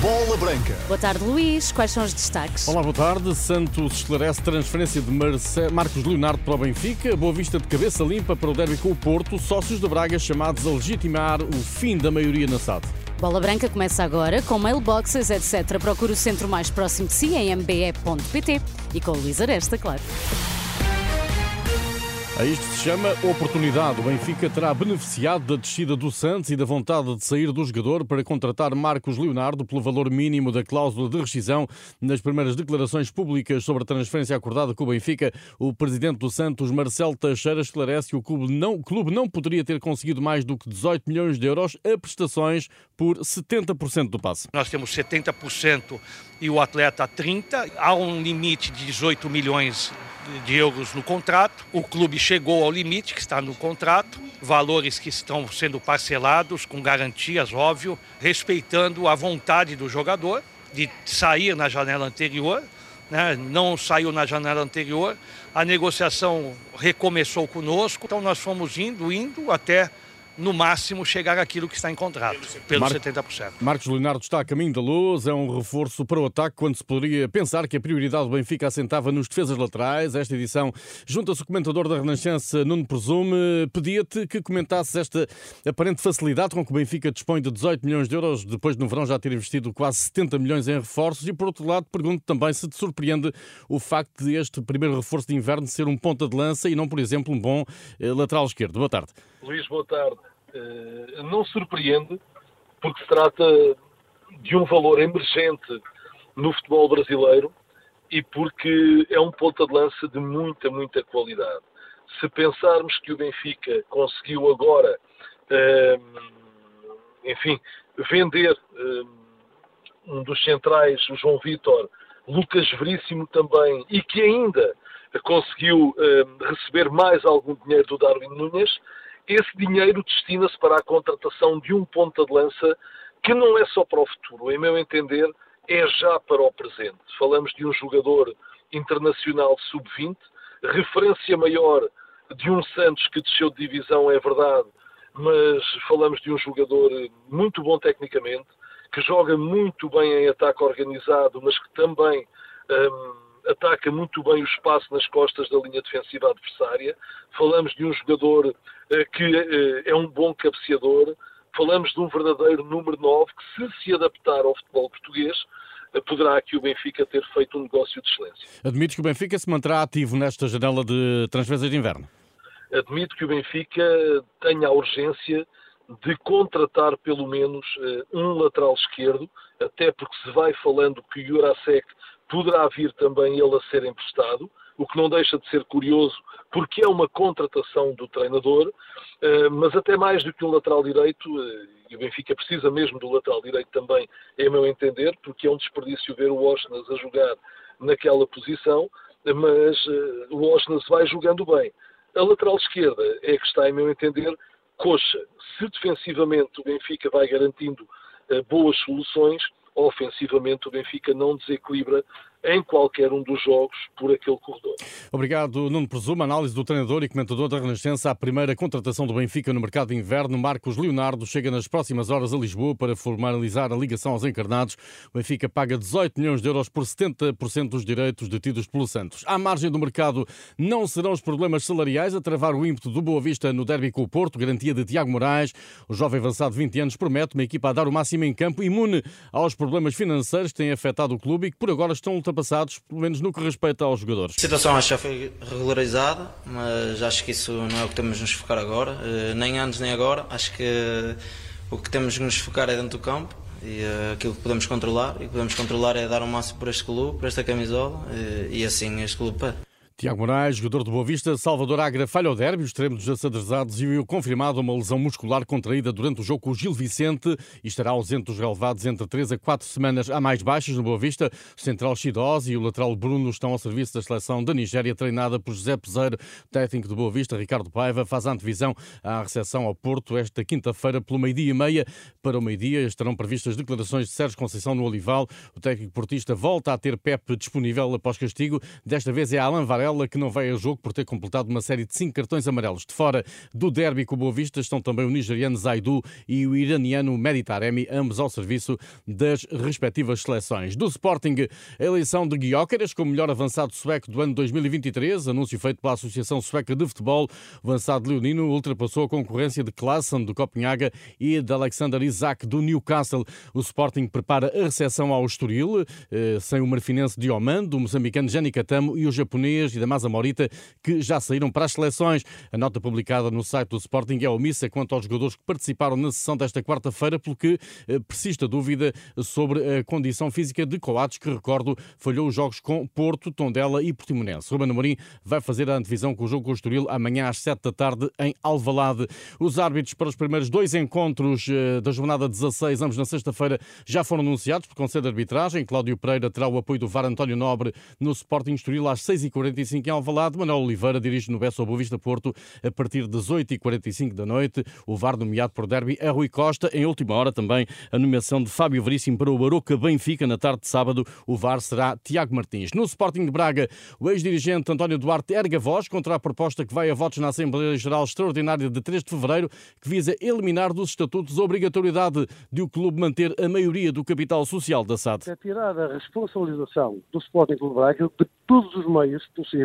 Bola Branca. Boa tarde, Luís. Quais são os destaques? Olá, boa tarde. Santos esclarece transferência de Marce... Marcos Leonardo para o Benfica. Boa vista de cabeça limpa para o derby com o Porto. Sócios de Braga chamados a legitimar o fim da maioria na SAD. Bola Branca começa agora com mailboxes, etc. Procure o centro mais próximo de si em mbe.pt e com o Luís Aresta, claro. A isto se chama oportunidade. O Benfica terá beneficiado da descida do Santos e da vontade de sair do jogador para contratar Marcos Leonardo pelo valor mínimo da cláusula de rescisão. Nas primeiras declarações públicas sobre a transferência acordada com o Benfica, o presidente do Santos, Marcelo Teixeira, esclarece que o clube não, o clube não poderia ter conseguido mais do que 18 milhões de euros a prestações por 70% do passe. Nós temos 70% e o atleta 30%. Há um limite de 18 milhões de euros no contrato. O clube chegou ao limite que está no contrato, valores que estão sendo parcelados com garantias, óbvio, respeitando a vontade do jogador de sair na janela anterior. Né? Não saiu na janela anterior. A negociação recomeçou conosco, então nós fomos indo, indo até no máximo chegar àquilo que está em contrato, pelos Mar 70%. Marcos Leonardo está a caminho da luz, é um reforço para o ataque, quando se poderia pensar que a prioridade do Benfica assentava nos defesas laterais. Esta edição junta-se o comentador da Renascença, Nuno Presume. Pedia-te que comentasses esta aparente facilidade com que o Benfica dispõe de 18 milhões de euros, depois no verão já ter investido quase 70 milhões em reforços. E por outro lado, pergunto também se te surpreende o facto de este primeiro reforço de inverno ser um ponta de lança e não, por exemplo, um bom eh, lateral esquerdo. Boa tarde. Luís, boa tarde. Uh, não surpreende, porque se trata de um valor emergente no futebol brasileiro e porque é um ponta de lança de muita, muita qualidade. Se pensarmos que o Benfica conseguiu agora, uh, enfim, vender uh, um dos centrais, o João Vitor, Lucas Veríssimo também, e que ainda conseguiu receber mais algum dinheiro do Darwin Nunes, esse dinheiro destina-se para a contratação de um ponta de lança que não é só para o futuro, em meu entender, é já para o presente. Falamos de um jogador internacional sub-20, referência maior de um Santos que desceu de divisão, é verdade, mas falamos de um jogador muito bom tecnicamente, que joga muito bem em ataque organizado, mas que também hum, ataca muito bem o espaço nas costas da linha defensiva adversária. Falamos de um jogador eh, que eh, é um bom cabeceador. Falamos de um verdadeiro número 9 que, se se adaptar ao futebol português, eh, poderá aqui o Benfica ter feito um negócio de excelência. Admito que o Benfica se manterá ativo nesta janela de transferências de inverno? Admito que o Benfica tenha a urgência de contratar pelo menos um lateral esquerdo, até porque se vai falando que o Jurasek poderá vir também ele a ser emprestado, o que não deixa de ser curioso, porque é uma contratação do treinador, eh, mas até mais do que um lateral direito, eh, e o Benfica precisa mesmo do lateral direito também, é meu entender, porque é um desperdício ver o Osnas a jogar naquela posição, mas eh, o Osnas vai jogando bem. A lateral esquerda é que está, em meu entender, coxa. Se defensivamente o Benfica vai garantindo boas soluções, ofensivamente o Benfica não desequilibra em qualquer um dos jogos por aquele corredor. Obrigado, Nuno Presumo. Análise do treinador e comentador da Renascença à primeira contratação do Benfica no mercado de inverno. Marcos Leonardo chega nas próximas horas a Lisboa para formalizar a ligação aos encarnados. O Benfica paga 18 milhões de euros por 70% dos direitos detidos pelo Santos. À margem do mercado, não serão os problemas salariais a travar o ímpeto do Boa Vista no derby com o Porto, garantia de Tiago Moraes. O jovem avançado de 20 anos promete uma equipa a dar o máximo em campo, imune aos problemas financeiros que têm afetado o clube e que por agora estão ultrapassados, pelo menos no que respeita aos jogadores. A situação acho que já foi regularizada, mas acho que isso não é o que temos de nos focar agora, eh, nem antes nem agora. Acho que o que temos de nos focar é dentro do campo e uh, aquilo que podemos controlar. E o que podemos controlar é dar o máximo para este clube, para esta camisola, e, eh, e assim este clube pede. Tiago Moraes, jogador do Boa Vista, Salvador Agra falha o derby, os extremos asadrezados e viu confirmado uma lesão muscular contraída durante o jogo com o Gil Vicente e estará ausente dos relevados entre 3 a 4 semanas. Há mais baixas no Boa Vista. O central Chidós e o lateral Bruno estão ao serviço da seleção da Nigéria, treinada por José Peseiro, técnico do Boa Vista. Ricardo Paiva faz a antevisão à recepção ao Porto esta quinta-feira pelo meio-dia e meia. Para o meio-dia estarão previstas declarações de Sérgio Conceição no Olival. O técnico portista volta a ter PEP disponível após castigo. Desta vez é Alan Varela que não vai a jogo por ter completado uma série de cinco cartões amarelos. De fora do derby com o Boa Vista estão também o nigeriano Zaidu e o iraniano Meditaremi, ambos ao serviço das respectivas seleções. Do Sporting, a eleição de Guiócaras como melhor avançado sueco do ano 2023, anúncio feito pela Associação Sueca de Futebol. O avançado leonino ultrapassou a concorrência de Klassen do Copenhaga e de Alexander Isaac do Newcastle. O Sporting prepara a recepção ao Estoril, eh, sem o marfinense Dioman, do moçambicano Jani Catamo e o japonês da Masa Morita, que já saíram para as seleções. A nota publicada no site do Sporting é omissa quanto aos jogadores que participaram na sessão desta quarta-feira, porque eh, persiste a dúvida sobre a condição física de Coates, que, recordo, falhou os jogos com Porto, Tondela e Portimonense. Ruben Amorim vai fazer a antevisão com o jogo com o Estoril amanhã às 7 da tarde em Alvalade. Os árbitros para os primeiros dois encontros eh, da jornada 16, ambos na sexta-feira, já foram anunciados por Conselho de Arbitragem. Cláudio Pereira terá o apoio do VAR António Nobre no Sporting Estoril às 6h45 45 em Alvalade. Manuel Oliveira dirige no Bessa ao Boa Vista Porto a partir das 8h45 da noite. O VAR nomeado por Derby é Rui Costa. Em última hora também a nomeação de Fábio Veríssimo para o Baroca Benfica na tarde de sábado. O VAR será Tiago Martins. No Sporting de Braga, o ex-dirigente António Duarte erga voz contra a proposta que vai a votos na Assembleia Geral Extraordinária de 3 de fevereiro, que visa eliminar dos estatutos a obrigatoriedade de o clube manter a maioria do capital social da SAD. É tirar a responsabilização do Sporting de Braga de todos os meios possíveis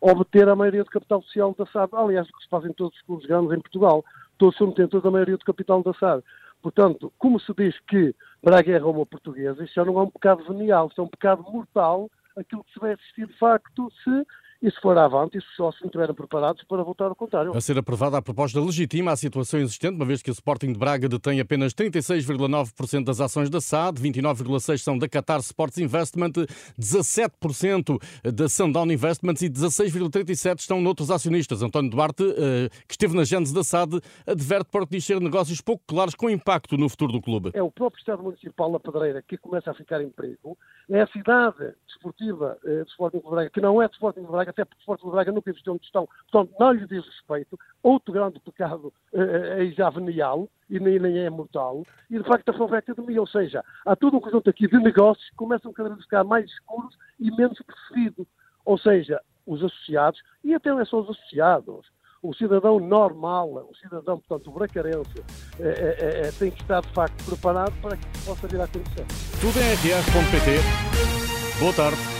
obter a maioria do capital social da SAD. Aliás, o que se faz em todos os clubes grandes em Portugal. Todos são detentores da maioria do capital da SAD. Portanto, como se diz que Braga é Roma portuguesa, isto já não é um pecado venial, isto é um pecado mortal, aquilo que se vai assistir de facto se e se for avante, e se só se não estiverem preparados para votar ao contrário. A ser aprovada a proposta legitima a situação existente, uma vez que o Sporting de Braga detém apenas 36,9% das ações da SAD, 29,6% são da Qatar Sports Investment, 17% da Sundown Investments e 16,37% estão noutros acionistas. António Duarte, eh, que esteve na gênese da SAD, adverte para ser negócios pouco claros com impacto no futuro do clube. É o próprio Estado Municipal da Pedreira que começa a ficar em perigo, é a cidade desportiva eh, de Sporting de Braga, que não é de Sporting de Braga, Braga, até porque o Forte de Braga nunca existiu onde estão, portanto não lhe diz respeito. Outro grande pecado é, é já venial e nem, nem é mortal, e de facto a sua academia, ou seja, há todo um conjunto aqui de negócios que começam cada vez a ficar mais escuros e menos percebidos. Ou seja, os associados, e até não é só os associados, o cidadão normal, o cidadão, portanto, o bracarense, é, é, é, tem que estar de facto preparado para que possa vir a acontecer. Tudo em rr.pt. Boa tarde.